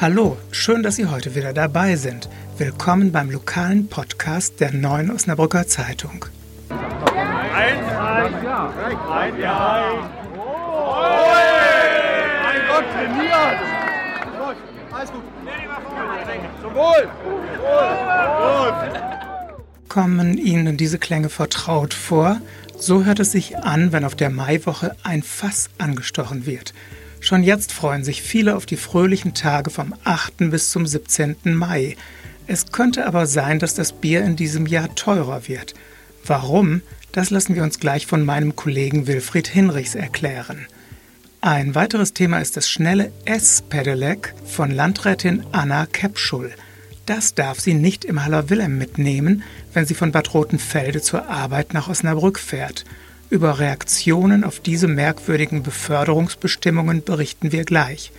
Hallo, schön, dass Sie heute wieder dabei sind. Willkommen beim lokalen Podcast der Neuen Osnabrücker Zeitung. Kommen Ihnen diese Klänge vertraut vor? So hört es sich an, wenn auf der Maiwoche ein Fass angestochen wird. Schon jetzt freuen sich viele auf die fröhlichen Tage vom 8. bis zum 17. Mai. Es könnte aber sein, dass das Bier in diesem Jahr teurer wird. Warum? Das lassen wir uns gleich von meinem Kollegen Wilfried Hinrichs erklären. Ein weiteres Thema ist das schnelle S-Pedelec von Landrätin Anna Kepschul. Das darf sie nicht im Haller Wilhelm mitnehmen, wenn sie von Bad Rotenfelde zur Arbeit nach Osnabrück fährt. Über Reaktionen auf diese merkwürdigen Beförderungsbestimmungen berichten wir gleich.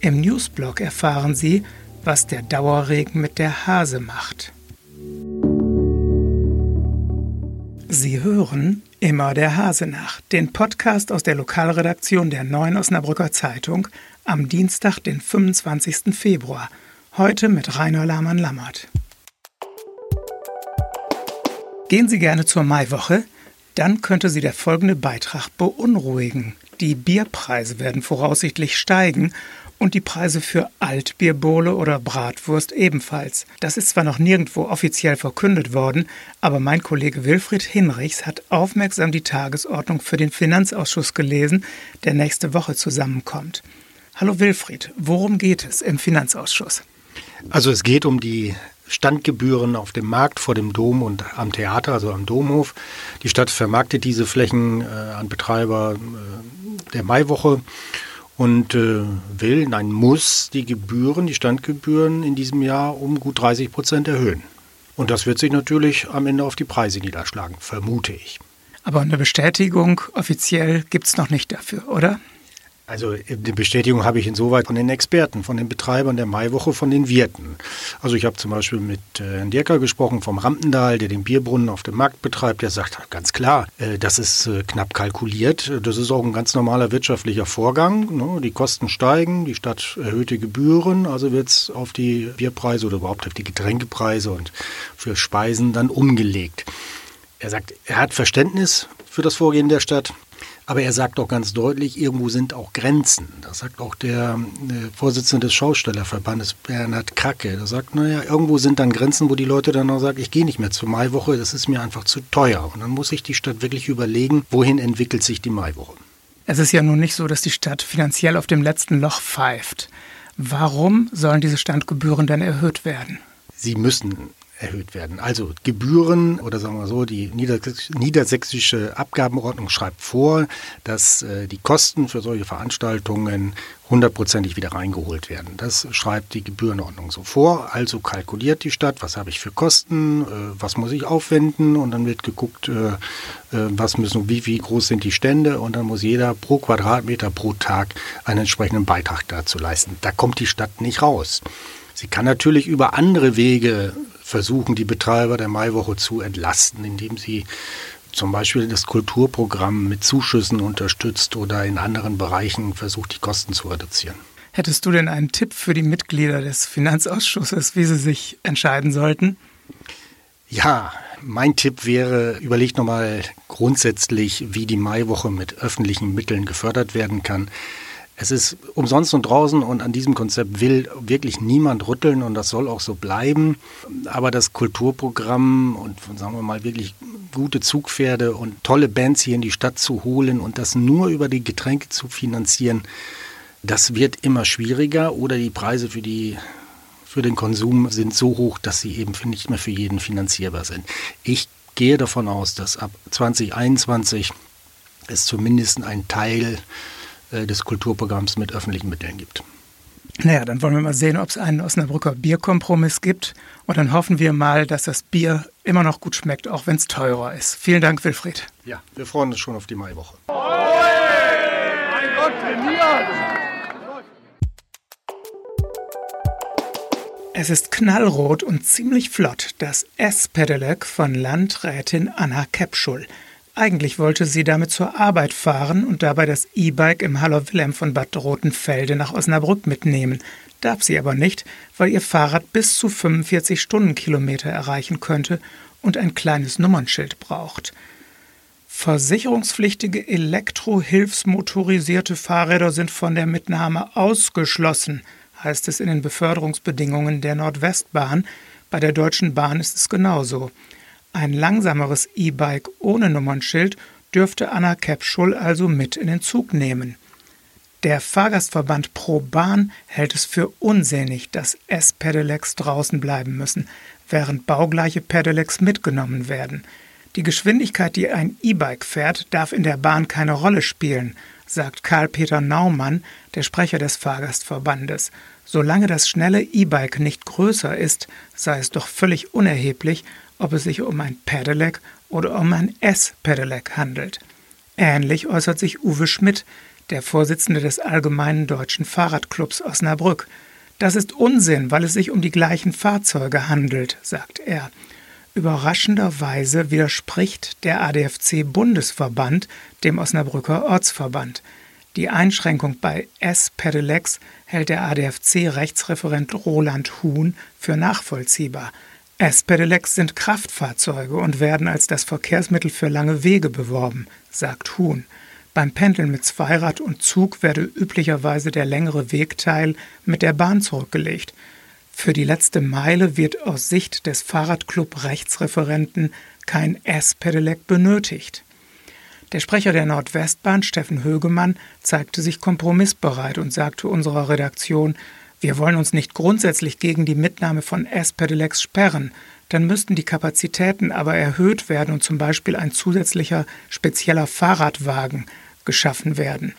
Im Newsblog erfahren Sie, was der Dauerregen mit der Hase macht. Sie hören Immer der Hase nach, den Podcast aus der Lokalredaktion der Neuen Osnabrücker Zeitung am Dienstag, den 25. Februar. Heute mit Rainer Lahmann-Lammert. Gehen Sie gerne zur Maiwoche? Dann könnte Sie der folgende Beitrag beunruhigen. Die Bierpreise werden voraussichtlich steigen und die Preise für Altbierbowle oder Bratwurst ebenfalls. Das ist zwar noch nirgendwo offiziell verkündet worden, aber mein Kollege Wilfried Hinrichs hat aufmerksam die Tagesordnung für den Finanzausschuss gelesen, der nächste Woche zusammenkommt. Hallo Wilfried, worum geht es im Finanzausschuss? Also es geht um die Standgebühren auf dem Markt vor dem Dom und am Theater, also am Domhof. Die Stadt vermarktet diese Flächen äh, an Betreiber äh, der Maiwoche und äh, will, nein, muss die Gebühren, die Standgebühren in diesem Jahr um gut 30 Prozent erhöhen. Und das wird sich natürlich am Ende auf die Preise niederschlagen, vermute ich. Aber eine Bestätigung offiziell gibt es noch nicht dafür, oder? Also die Bestätigung habe ich insoweit von den Experten, von den Betreibern der Maiwoche, von den Wirten. Also ich habe zum Beispiel mit äh, Herrn Dirker gesprochen vom Rampendal, der den Bierbrunnen auf dem Markt betreibt. Der sagt ganz klar, äh, das ist äh, knapp kalkuliert. Das ist auch ein ganz normaler wirtschaftlicher Vorgang. Ne? Die Kosten steigen, die Stadt erhöht die Gebühren, also wird es auf die Bierpreise oder überhaupt auf die Getränkepreise und für Speisen dann umgelegt. Er sagt, er hat Verständnis für das Vorgehen der Stadt. Aber er sagt auch ganz deutlich, irgendwo sind auch Grenzen. Das sagt auch der, der Vorsitzende des Schaustellerverbandes, Bernhard Kracke. Der sagt, naja, irgendwo sind dann Grenzen, wo die Leute dann auch sagen, ich gehe nicht mehr zur Maiwoche, das ist mir einfach zu teuer. Und dann muss sich die Stadt wirklich überlegen, wohin entwickelt sich die Maiwoche. Es ist ja nun nicht so, dass die Stadt finanziell auf dem letzten Loch pfeift. Warum sollen diese Standgebühren denn erhöht werden? Sie müssen erhöht werden. Also Gebühren oder sagen wir so, die niedersächsische Abgabenordnung schreibt vor, dass äh, die Kosten für solche Veranstaltungen hundertprozentig wieder reingeholt werden. Das schreibt die Gebührenordnung so vor. Also kalkuliert die Stadt, was habe ich für Kosten, äh, was muss ich aufwenden und dann wird geguckt, äh, was müssen, wie, wie groß sind die Stände und dann muss jeder pro Quadratmeter pro Tag einen entsprechenden Beitrag dazu leisten. Da kommt die Stadt nicht raus. Sie kann natürlich über andere Wege versuchen, die Betreiber der Maiwoche zu entlasten, indem sie zum Beispiel das Kulturprogramm mit Zuschüssen unterstützt oder in anderen Bereichen versucht, die Kosten zu reduzieren. Hättest du denn einen Tipp für die Mitglieder des Finanzausschusses, wie sie sich entscheiden sollten? Ja, mein Tipp wäre, überlegt nochmal grundsätzlich, wie die Maiwoche mit öffentlichen Mitteln gefördert werden kann. Es ist umsonst und draußen und an diesem Konzept will wirklich niemand rütteln und das soll auch so bleiben. Aber das Kulturprogramm und sagen wir mal wirklich gute Zugpferde und tolle Bands hier in die Stadt zu holen und das nur über die Getränke zu finanzieren, das wird immer schwieriger oder die Preise für die für den Konsum sind so hoch, dass sie eben nicht mehr für jeden finanzierbar sind. Ich gehe davon aus, dass ab 2021 es zumindest ein Teil des Kulturprogramms mit öffentlichen Mitteln gibt. Naja, dann wollen wir mal sehen, ob es einen Osnabrücker Bierkompromiss gibt. Und dann hoffen wir mal, dass das Bier immer noch gut schmeckt, auch wenn es teurer ist. Vielen Dank, Wilfried. Ja, wir freuen uns schon auf die Maiwoche. Mein Gott, trainiert! Es ist knallrot und ziemlich flott, das S-Pedelec von Landrätin Anna Kepschul. Eigentlich wollte sie damit zur Arbeit fahren und dabei das E-Bike im Haller Wilhelm von Bad Rotenfelde nach Osnabrück mitnehmen. darf sie aber nicht, weil ihr Fahrrad bis zu 45 Stundenkilometer erreichen könnte und ein kleines Nummernschild braucht. Versicherungspflichtige elektrohilfsmotorisierte Fahrräder sind von der Mitnahme ausgeschlossen, heißt es in den Beförderungsbedingungen der Nordwestbahn. Bei der Deutschen Bahn ist es genauso. Ein langsameres E-Bike ohne Nummernschild dürfte Anna Kepschul also mit in den Zug nehmen. Der Fahrgastverband Pro Bahn hält es für unsinnig, dass S-Pedelecs draußen bleiben müssen, während baugleiche Pedelecs mitgenommen werden – die Geschwindigkeit, die ein E-Bike fährt, darf in der Bahn keine Rolle spielen, sagt Karl-Peter Naumann, der Sprecher des Fahrgastverbandes. Solange das schnelle E-Bike nicht größer ist, sei es doch völlig unerheblich, ob es sich um ein Pedelec oder um ein S-Pedelec handelt. Ähnlich äußert sich Uwe Schmidt, der Vorsitzende des Allgemeinen Deutschen Fahrradclubs Osnabrück. Das ist Unsinn, weil es sich um die gleichen Fahrzeuge handelt, sagt er. Überraschenderweise widerspricht der ADFC-Bundesverband dem Osnabrücker Ortsverband. Die Einschränkung bei S-Pedelecs hält der ADFC-Rechtsreferent Roland Huhn für nachvollziehbar. S-Pedelecs sind Kraftfahrzeuge und werden als das Verkehrsmittel für lange Wege beworben, sagt Huhn. Beim Pendeln mit Zweirad und Zug werde üblicherweise der längere Wegteil mit der Bahn zurückgelegt. Für die letzte Meile wird aus Sicht des Fahrradclub-Rechtsreferenten kein S-Pedelec benötigt. Der Sprecher der Nordwestbahn, Steffen Högemann, zeigte sich kompromissbereit und sagte unserer Redaktion, wir wollen uns nicht grundsätzlich gegen die Mitnahme von S-Pedelecs sperren, dann müssten die Kapazitäten aber erhöht werden und zum Beispiel ein zusätzlicher spezieller Fahrradwagen geschaffen werden.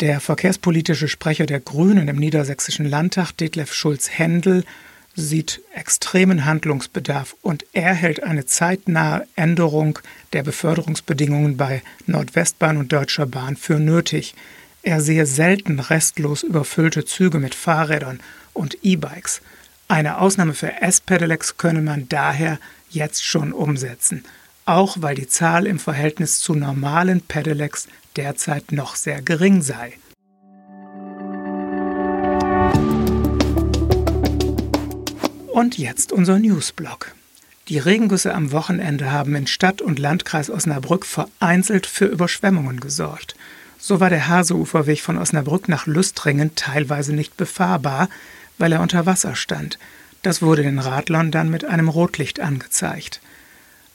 Der verkehrspolitische Sprecher der Grünen im Niedersächsischen Landtag, Detlef Schulz-Händel, sieht extremen Handlungsbedarf und er hält eine zeitnahe Änderung der Beförderungsbedingungen bei Nordwestbahn und Deutscher Bahn für nötig. Er sehe selten restlos überfüllte Züge mit Fahrrädern und E-Bikes. Eine Ausnahme für S-Pedelecs könne man daher jetzt schon umsetzen, auch weil die Zahl im Verhältnis zu normalen Pedelecs derzeit noch sehr gering sei. Und jetzt unser Newsblog. Die Regengüsse am Wochenende haben in Stadt und Landkreis Osnabrück vereinzelt für Überschwemmungen gesorgt. So war der Haseuferweg von Osnabrück nach Lüstringen teilweise nicht befahrbar, weil er unter Wasser stand. Das wurde den Radlern dann mit einem Rotlicht angezeigt.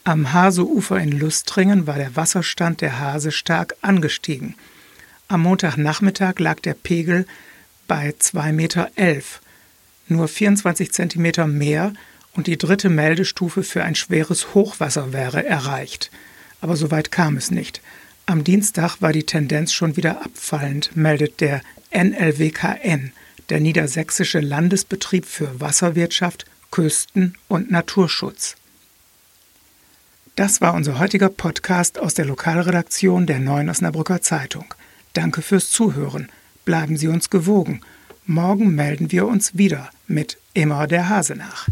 Am Haseufer in Lüstringen war der Wasserstand der Hase stark angestiegen. Am Montagnachmittag lag der Pegel bei 2,11 Meter. Nur 24 Zentimeter mehr und die dritte Meldestufe für ein schweres Hochwasser wäre erreicht. Aber so weit kam es nicht. Am Dienstag war die Tendenz schon wieder abfallend, meldet der NLWKN, der Niedersächsische Landesbetrieb für Wasserwirtschaft, Küsten- und Naturschutz. Das war unser heutiger Podcast aus der Lokalredaktion der Neuen Osnabrücker Zeitung. Danke fürs Zuhören. Bleiben Sie uns gewogen. Morgen melden wir uns wieder mit Immer der Hase nach.